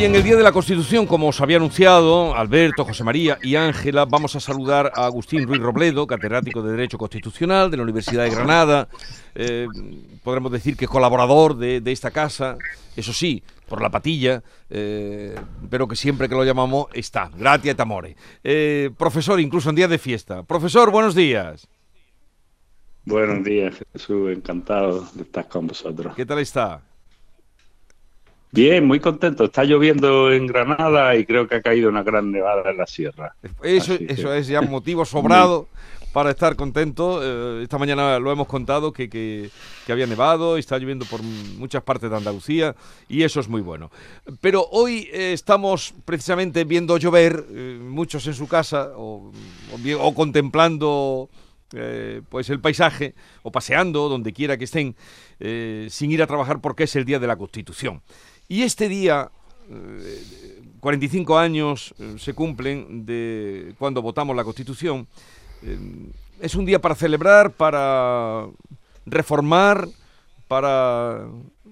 Hoy en el Día de la Constitución, como os había anunciado Alberto, José María y Ángela, vamos a saludar a Agustín Ruiz Robledo, catedrático de Derecho Constitucional de la Universidad de Granada. Eh, podremos decir que colaborador de, esta casa, eso sí, por la patilla, eh, pero que siempre que lo llamamos está. Gracias, Tamore. Eh, profesor, incluso en días de fiesta. Profesor, buenos días. Buenos días, Jesús. Encantado de estar con vosotros. ¿Qué tal está? Bien, muy contento. Está lloviendo en Granada y creo que ha caído una gran nevada en la sierra. Eso, eso es ya motivo sobrado para estar contento. Eh, esta mañana lo hemos contado que, que, había nevado, está lloviendo por muchas partes de Andalucía y eso es muy bueno. Pero hoy eh, estamos precisamente viendo llover, eh, muchos en su casa o, o, contemplando pues el paisaje o paseando donde quiera que estén sin ir a trabajar porque es el día de la Constitución. Y este día, 45 eh, años eh, se cumplen de cuando votamos la Constitución. Eh, es un día para celebrar, para reformar, para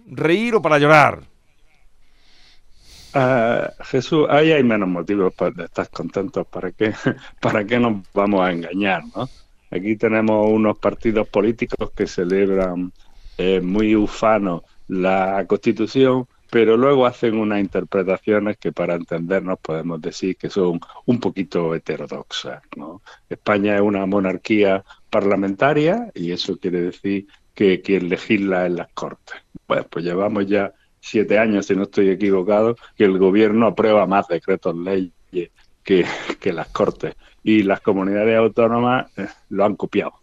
reír o para llorar. Ah, Jesús, ahí hay menos motivos para estar contentos. ¿Para qué, ¿Para qué nos vamos a engañar? ¿no? Aquí tenemos unos partidos políticos que celebran muy ufano la Constitución pero luego hacen unas interpretaciones que para entendernos podemos decir que son un poquito heterodoxas. ¿no? España es una monarquía parlamentaria y eso quiere decir que quien legisla en las Cortes. Bueno, pues llevamos ya siete años, si no estoy equivocado, que el gobierno aprueba más decretos leyes que, que las Cortes y las comunidades autónomas eh, lo han copiado.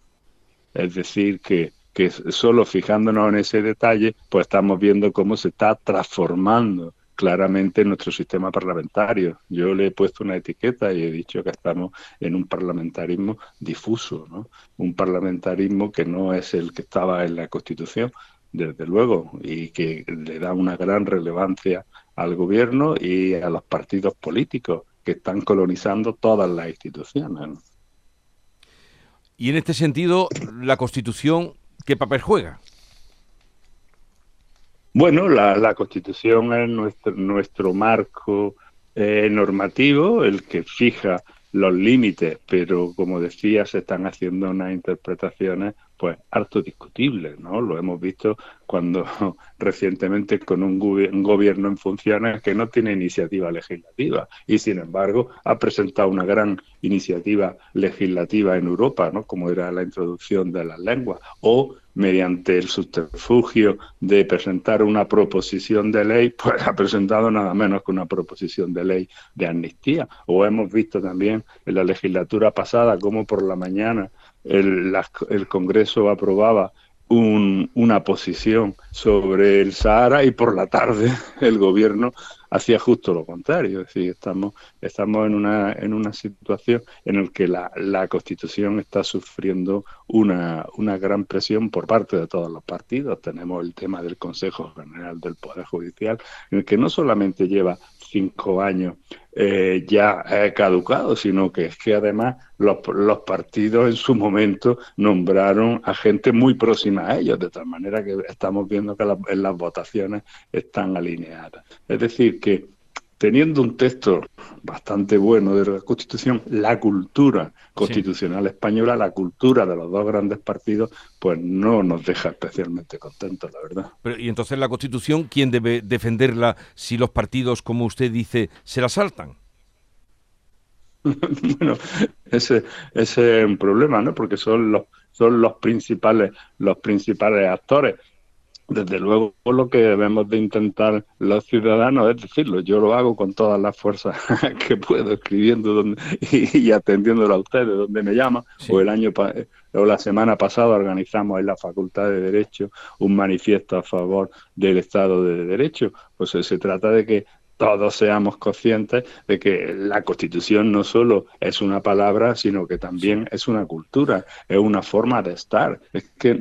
Es decir, que que solo fijándonos en ese detalle, pues estamos viendo cómo se está transformando claramente nuestro sistema parlamentario. Yo le he puesto una etiqueta y he dicho que estamos en un parlamentarismo difuso, ¿no? Un parlamentarismo que no es el que estaba en la Constitución, desde luego, y que le da una gran relevancia al gobierno y a los partidos políticos que están colonizando todas las instituciones. Y en este sentido, la Constitución ¿Qué papel juega? Bueno, la, Constitución es nuestro, nuestro marco eh, normativo, el que fija los límites, pero como decía, se están haciendo unas interpretaciones pues harto discutibles, ¿no? Lo hemos visto cuando recientemente con un, gobierno en funciones que no tiene iniciativa legislativa y sin embargo ha presentado una gran iniciativa legislativa en Europa, ¿no? Como era la introducción de las lenguas o mediante el subterfugio de presentar una proposición de ley, pues ha presentado nada menos que una proposición de ley de amnistía. O hemos visto también en la legislatura pasada cómo por la mañana el, el Congreso aprobaba una posición sobre el Sahara y por la tarde el gobierno hacía justo lo contrario. Es decir, estamos, estamos en, una, en una situación en la que la, la Constitución está sufriendo una, una gran presión por parte de todos los partidos. Tenemos el tema del Consejo General del Poder Judicial, en el que no solamente lleva cinco años eh, ya caducado, sino que es que además los, los, partidos en su momento nombraron a gente muy próxima a ellos, de tal manera que estamos viendo que en las votaciones están alineadas. Es decir, que teniendo un texto bastante bueno de la Constitución, la cultura constitucional española, la cultura de los dos grandes partidos, pues no nos deja especialmente contentos, la verdad. Pero, y entonces la Constitución, ¿quién debe defenderla si los partidos, como usted dice, se la saltan? bueno, ese, ese, es un problema, ¿no? Porque son los son los principales los principales actores desde luego lo que debemos de intentar los ciudadanos es decirlo. Yo lo hago con todas las fuerzas que puedo, escribiendo donde, y, atendiéndolo a ustedes donde me llaman. O el año o la semana pasada organizamos en la Facultad de Derecho un manifiesto a favor del Estado de Derecho. Pues se trata de que todos seamos conscientes de que la Constitución no solo es una palabra, sino que también es una cultura, es una forma de estar. Es que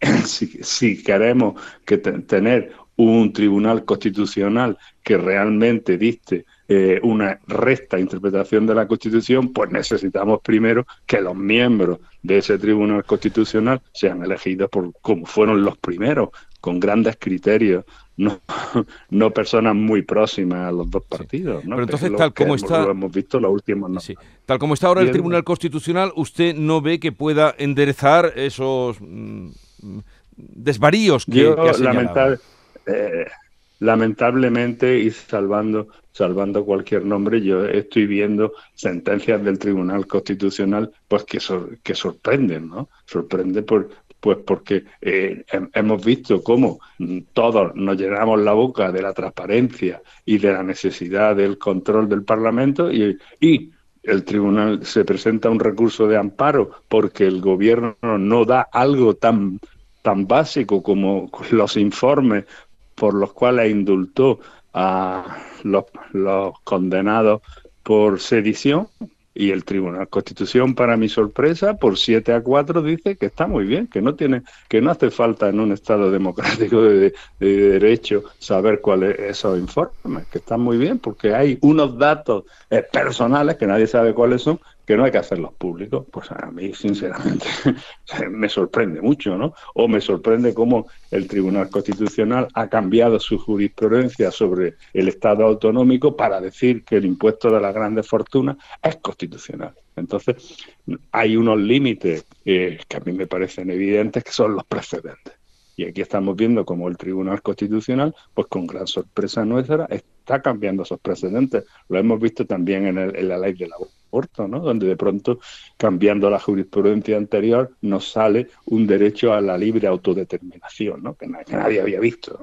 si, queremos que tener un tribunal constitucional que realmente dicte eh, una recta interpretación de la Constitución, pues necesitamos primero que los miembros de ese tribunal constitucional sean elegidos por como fueron los primeros, con grandes criterios, no, no personas muy próximas a los dos partidos. Pero entonces, tal como está. Lo hemos visto los últimos. No. Tal como está ahora el Tribunal Constitucional, ¿usted no ve que pueda enderezar esos mm, desvaríos que, Yo, que eh, lamentablemente, y salvando, salvando cualquier nombre, yo estoy viendo sentencias del Tribunal Constitucional pues que, que sorprenden, ¿no? Sorprende por, pues porque eh, hemos visto cómo todos nos llenamos la boca de la transparencia y de la necesidad del control del Parlamento y, y el tribunal se presenta un recurso de amparo porque el gobierno no da algo tan, tan básico como los informes por los cuales indultó a los, los condenados por sedición y el Tribunal Constitución, para mi sorpresa, por 7 a 4 dice que está muy bien, que no tiene, que no hace falta en un Estado democrático de, derecho saber cuáles esos informes, que están muy bien, porque hay unos datos eh, personales que nadie sabe cuáles son, que no hay que hacerlos públicos, pues a mí sinceramente me sorprende mucho, ¿no? O me sorprende cómo el Tribunal Constitucional ha cambiado su jurisprudencia sobre el Estado autonómico para decir que el impuesto de las grandes fortunas es constitucional. Entonces, hay unos límites eh, que a mí me parecen evidentes que son los precedentes. Y aquí estamos viendo cómo el Tribunal Constitucional, pues con gran sorpresa nuestra, está cambiando esos precedentes. Lo hemos visto también en, en la ley de ¿no? Donde de pronto, cambiando la jurisprudencia anterior, nos sale un derecho a la libre autodeterminación, ¿no? Que, nadie había visto,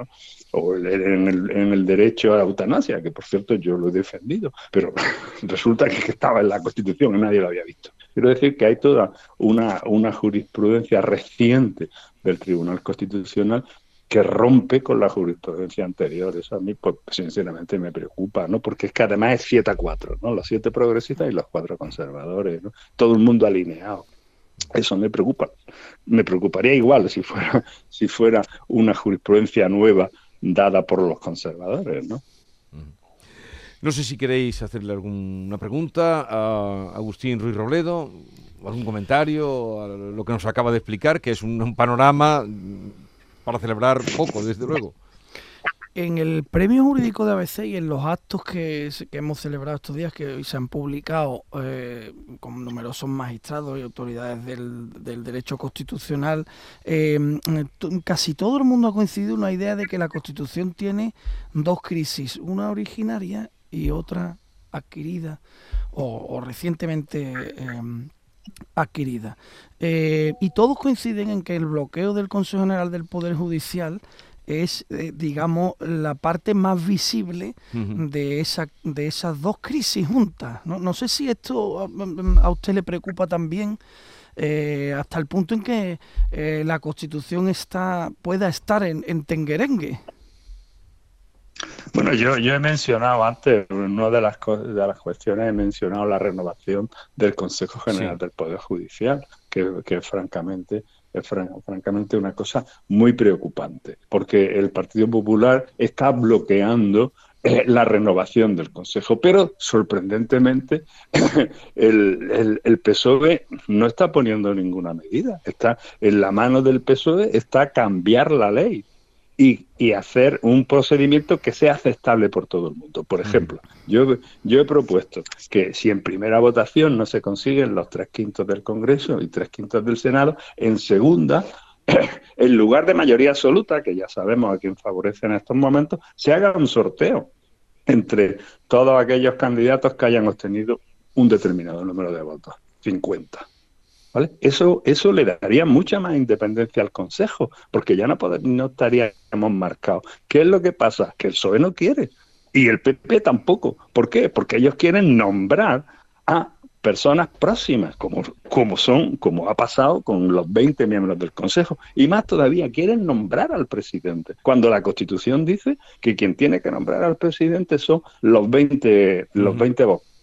O en el, derecho a la eutanasia, que por cierto yo lo he defendido, pero resulta que estaba en la Constitución y nadie lo había visto. Quiero decir que hay toda una jurisprudencia reciente del Tribunal Constitucional que rompe con la jurisprudencia anterior. Eso a mí, pues, sinceramente, me preocupa, ¿no? Porque es que además es 7 a 4, ¿no? Los siete progresistas y los cuatro conservadores, ¿no? Todo el mundo alineado. Eso me preocupa. Me preocuparía igual si fuera, si fuera una jurisprudencia nueva dada por los conservadores, ¿no? No sé si queréis hacerle alguna pregunta a Agustín Ruiz Robledo, algún comentario a lo que nos acaba de explicar, que es un panorama para celebrar poco, desde luego. En el premio jurídico de ABC y en los actos que, hemos celebrado estos días, que hoy se han publicado eh, con numerosos magistrados y autoridades del, derecho constitucional, eh, casi todo el mundo ha coincidido en una idea de que la Constitución tiene dos crisis, una originaria y otra adquirida o, recientemente eh, adquirida. Eh, y todos coinciden en que el bloqueo del Consejo General del Poder Judicial es, eh, digamos, la parte más visible de, esa, de esas dos crisis juntas. No, no sé si esto a, usted le preocupa también. Eh, hasta el punto en que la Constitución está pueda estar en, en tenguerengue. Bueno, yo, yo he mencionado antes, una de las, de las cuestiones, he mencionado la renovación del Consejo General del Poder Judicial, que, que francamente es francamente una cosa muy preocupante, porque el Partido Popular está bloqueando eh, la renovación del Consejo, pero sorprendentemente el, el, el, PSOE no está poniendo ninguna medida, está en la mano del PSOE está cambiar la ley y, hacer un procedimiento que sea aceptable por todo el mundo. Por ejemplo, yo, yo he propuesto que si en primera votación no se consiguen los tres quintos del Congreso y tres quintos del Senado, en segunda, en lugar de mayoría absoluta, que ya sabemos a quién favorece en estos momentos, se haga un sorteo entre todos aquellos candidatos que hayan obtenido un determinado número de votos, 50. Eso, eso le daría mucha más independencia al Consejo, porque ya no, no estaríamos marcados. ¿Qué es lo que pasa? Que el PSOE no quiere y el PP tampoco. ¿Por qué? Porque ellos quieren nombrar a personas próximas, como, como son, como ha pasado con los 20 miembros del Consejo, y más todavía quieren nombrar al presidente, cuando la Constitución dice que quien tiene que nombrar al presidente son los 20, los 20 votos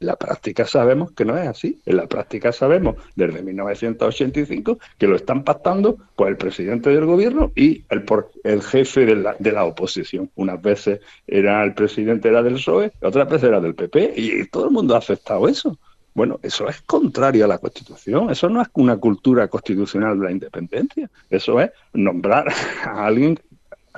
en la práctica sabemos que no es así. En la práctica sabemos desde 1985 que lo están pactando pues el presidente del gobierno y el, el jefe de la, de la oposición. Unas veces era el presidente era del PSOE, otras veces era del PP y todo el mundo ha aceptado eso. Bueno, eso es contrario a la Constitución, eso no es una cultura constitucional de la independencia, eso es nombrar a alguien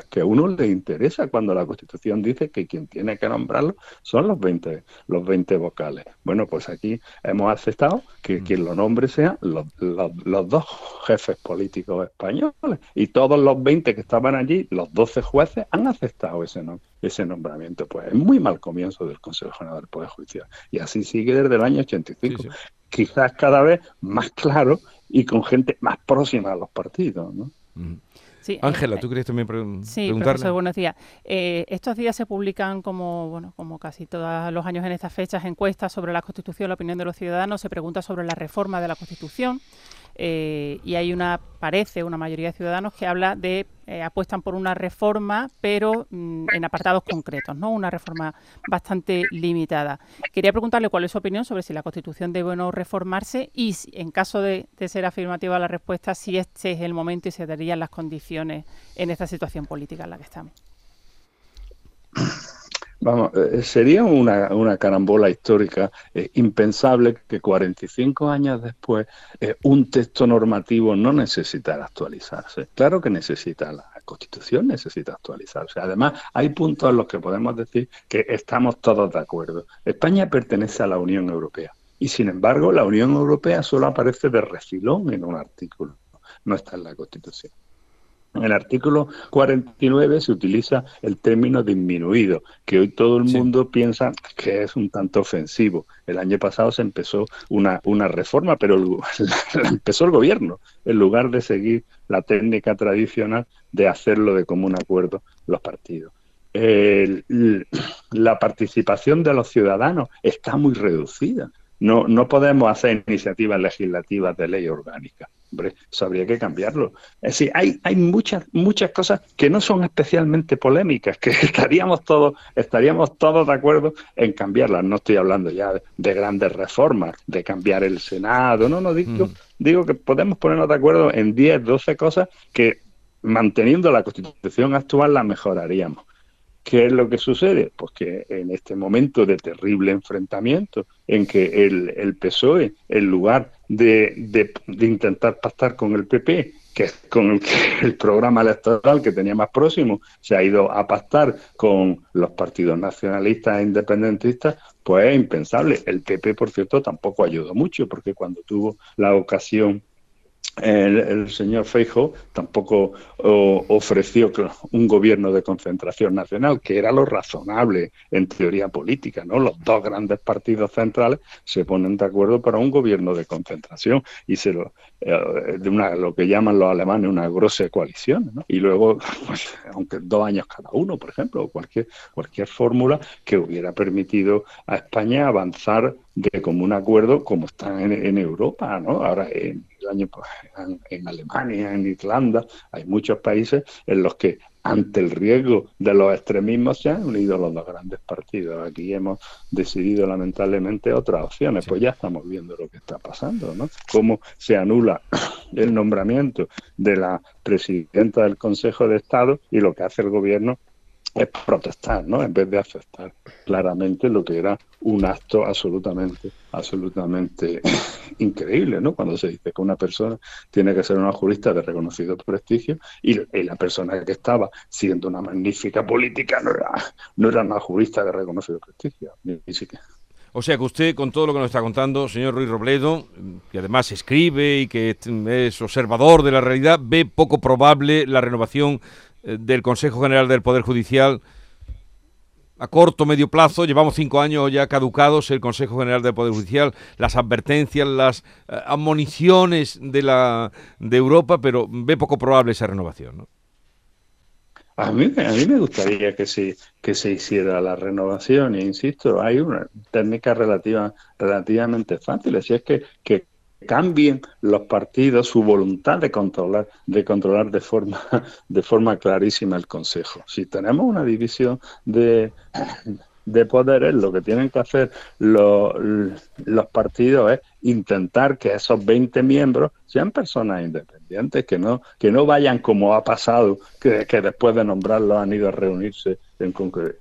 que a uno le interesa cuando la Constitución dice que quien tiene que nombrarlo son los 20, los 20 vocales. Bueno, pues aquí hemos aceptado que mm. quien lo nombre sean los, los, dos jefes políticos españoles y todos los 20 que estaban allí, los 12 jueces, han aceptado ese, ese nombramiento. Pues es muy mal comienzo del Consejo General del Poder Judicial. Y así sigue desde el año 85. Quizás cada vez más claro y con gente más próxima a los partidos. ¿no? Mm. Ángela, ¿tú querías también preguntar? sí, Profesor, buenos días. Eh, estos días se publican, como bueno, como casi todos los años en estas fechas, encuestas sobre la Constitución, la opinión de los ciudadanos. Se pregunta sobre la reforma de la Constitución. Eh, y hay una, parece, una mayoría de ciudadanos que habla de, eh, apuestan por una reforma, pero mm, en apartados concretos, ¿no? Una reforma bastante limitada. Quería preguntarle cuál es su opinión sobre si la Constitución debe o no reformarse y, en caso de, de ser afirmativa la respuesta, si este es el momento y se darían las condiciones en esta situación política en la que estamos. Vamos, eh, sería una, una, carambola histórica eh, impensable que 45 años después eh, un texto normativo no necesitara actualizarse. Claro que necesita, la Constitución necesita actualizarse. Además, hay puntos en los que podemos decir que estamos todos de acuerdo. España pertenece a la Unión Europea y, sin embargo, la Unión Europea solo aparece de refilón en un artículo, no está en la Constitución. En el artículo 49 se utiliza el término disminuido, que hoy todo el mundo piensa que es un tanto ofensivo. El año pasado se empezó una, una reforma, pero empezó el gobierno, en lugar de seguir la técnica tradicional de hacerlo de común acuerdo los partidos. la participación de los ciudadanos está muy reducida. No, no podemos hacer iniciativas legislativas de ley orgánica. Hombre, eso habría que cambiarlo. Es decir, hay, hay muchas, muchas cosas que no son especialmente polémicas, que estaríamos todos, estaríamos todos de acuerdo en cambiarlas. No estoy hablando ya de, grandes reformas, de cambiar el Senado, no, no, digo, mm. digo que podemos ponernos de acuerdo en 10, 12 cosas que manteniendo la constitución actual la mejoraríamos. ¿Qué es lo que sucede? Pues que en este momento de terrible enfrentamiento, en que el, el PSOE, en lugar de, de, intentar pactar con el PP, que es con el, el, programa electoral que tenía más próximo, se ha ido a pactar con los partidos nacionalistas e independentistas, pues es impensable. El PP, por cierto, tampoco ayudó mucho, porque cuando tuvo la ocasión el, señor Feijo tampoco ofreció un gobierno de concentración nacional, que era lo razonable en teoría política, ¿no? Los dos grandes partidos centrales se ponen de acuerdo para un gobierno de concentración y se lo, eh, de una, lo que llaman los alemanes una grosa coalición. Y luego, pues, aunque dos años cada uno, por ejemplo, o cualquier, cualquier fórmula que hubiera permitido a España avanzar de común acuerdo como está en, en Europa, ¿no? Ahora en año pues, en, Alemania, en Irlanda, hay muchos países en los que ante el riesgo de los extremismos se han unido los dos grandes partidos. Aquí hemos decidido lamentablemente otras opciones, pues ya estamos viendo lo que está pasando, ¿no? Cómo se anula el nombramiento de la presidenta del Consejo de Estado y lo que hace el gobierno es protestar, ¿no? En vez de aceptar claramente lo que era un acto absolutamente, absolutamente increíble, ¿no? Cuando se dice que una persona tiene que ser una jurista de reconocido prestigio y, la persona que estaba siendo una magnífica política no era, no era una jurista de reconocido prestigio, ni, siquiera. O sea que usted, con todo lo que nos está contando, señor Ruiz Robledo, que además escribe y que es observador de la realidad, ve poco probable la renovación del Consejo General del Poder Judicial a corto medio plazo, llevamos cinco años ya caducados el Consejo General del Poder Judicial, las advertencias, las eh, admoniciones de la de Europa, pero ve poco probable esa renovación, ¿no? A mí, a mí me gustaría que se, que se hiciera la renovación, e insisto, hay una técnica relativa, relativamente fácil, así es que, que cambien los partidos su voluntad de controlar, de controlar de forma, de forma clarísima el Consejo. Si tenemos una división de, de poderes, lo que tienen que hacer los, los partidos es intentar que esos 20 miembros sean personas independientes, que no, que no vayan como ha pasado, que, que después de nombrarlos han ido a reunirse en,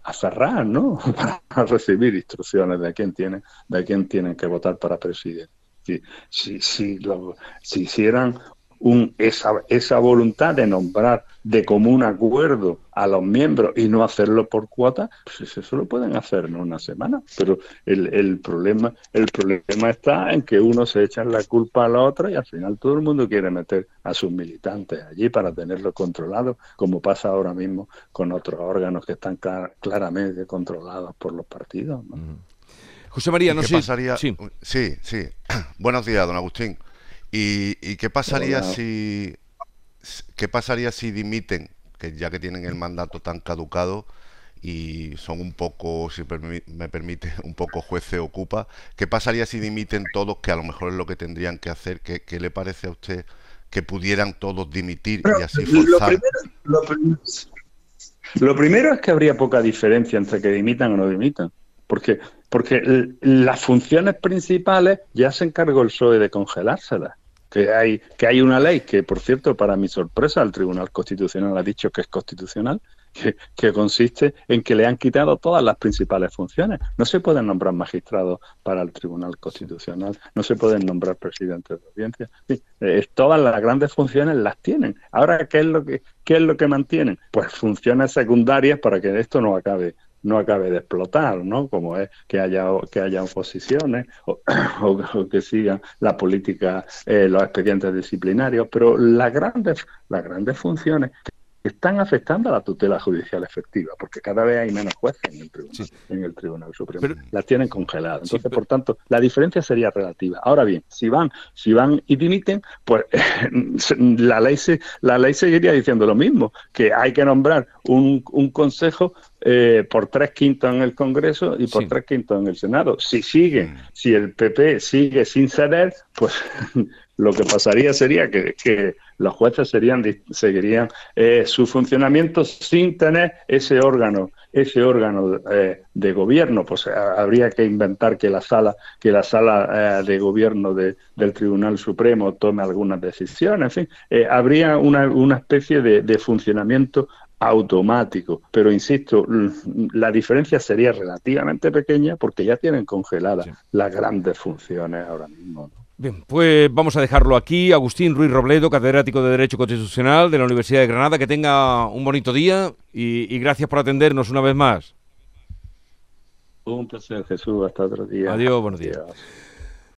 a cerrar, ¿no? Para recibir instrucciones de quién tienen, de quién tienen que votar para presidente. Si, si, si, lo, si hicieran esa, esa voluntad de nombrar de común acuerdo a los miembros y no hacerlo por cuota, pues eso lo pueden hacer en una semana. Pero el, el, problema, el problema está en que uno se echa la culpa a la otra y al final todo el mundo quiere meter a sus militantes allí para tenerlo controlado, como pasa ahora mismo con otros órganos que están claramente controlados por los partidos. José María, no sé. Pasaría... Sí. sí, sí. Buenos días, don Agustín. ¿Y, qué pasaría si qué pasaría si dimiten, que ya que tienen el mandato tan caducado y son un poco, si me permite, un poco juez se ocupa, qué pasaría si dimiten todos, que a lo mejor es lo que tendrían que hacer? ¿Qué, le parece a usted que pudieran todos dimitir y así forzar? Lo primero, es que habría poca diferencia entre que dimitan o no dimitan, porque porque las funciones principales ya se encargó el PSOE de congelárselas que hay, que hay una ley que, por cierto, para mi sorpresa, el Tribunal Constitucional ha dicho que es constitucional, que, consiste en que le han quitado todas las principales funciones. No se pueden nombrar magistrados para el Tribunal Constitucional, no se pueden nombrar presidentes de audiencia. Eh, todas las grandes funciones las tienen. Ahora, ¿qué es lo que, qué es lo que mantienen? Pues funciones secundarias para que esto no acabe no acabe de explotar, ¿no? Como es que haya que haya oposiciones o, que sigan la política, eh, los expedientes disciplinarios, pero las grandes las grandes funciones están afectando a la tutela judicial efectiva, porque cada vez hay menos jueces en el Tribunal, en el tribunal Supremo. las tienen congeladas. Entonces, por tanto, la diferencia sería relativa. Ahora bien, si van, si van y dimiten, pues la ley se, la ley seguiría diciendo lo mismo, que hay que nombrar un, un consejo eh, por tres quintos en el Congreso y por tres quintos en el Senado. Si sigue, mm. si el PP sigue sin ceder, pues lo que pasaría sería que, los jueces serían, seguirían eh, su funcionamiento sin tener ese órgano, ese órgano eh, de gobierno. Pues habría que inventar que la sala, que la sala eh, de gobierno del Tribunal Supremo tome algunas decisiones. En fin, habría una, una especie de, funcionamiento automático. Pero insisto, la diferencia sería relativamente pequeña porque ya tienen congeladas las grandes funciones ahora mismo. Bien, pues vamos a dejarlo aquí. Agustín Ruiz Robledo, catedrático de Derecho Constitucional de la Universidad de Granada, que tenga un bonito día y, gracias por atendernos una vez más. Un placer, Jesús. Hasta otro día. Adiós, buenos días.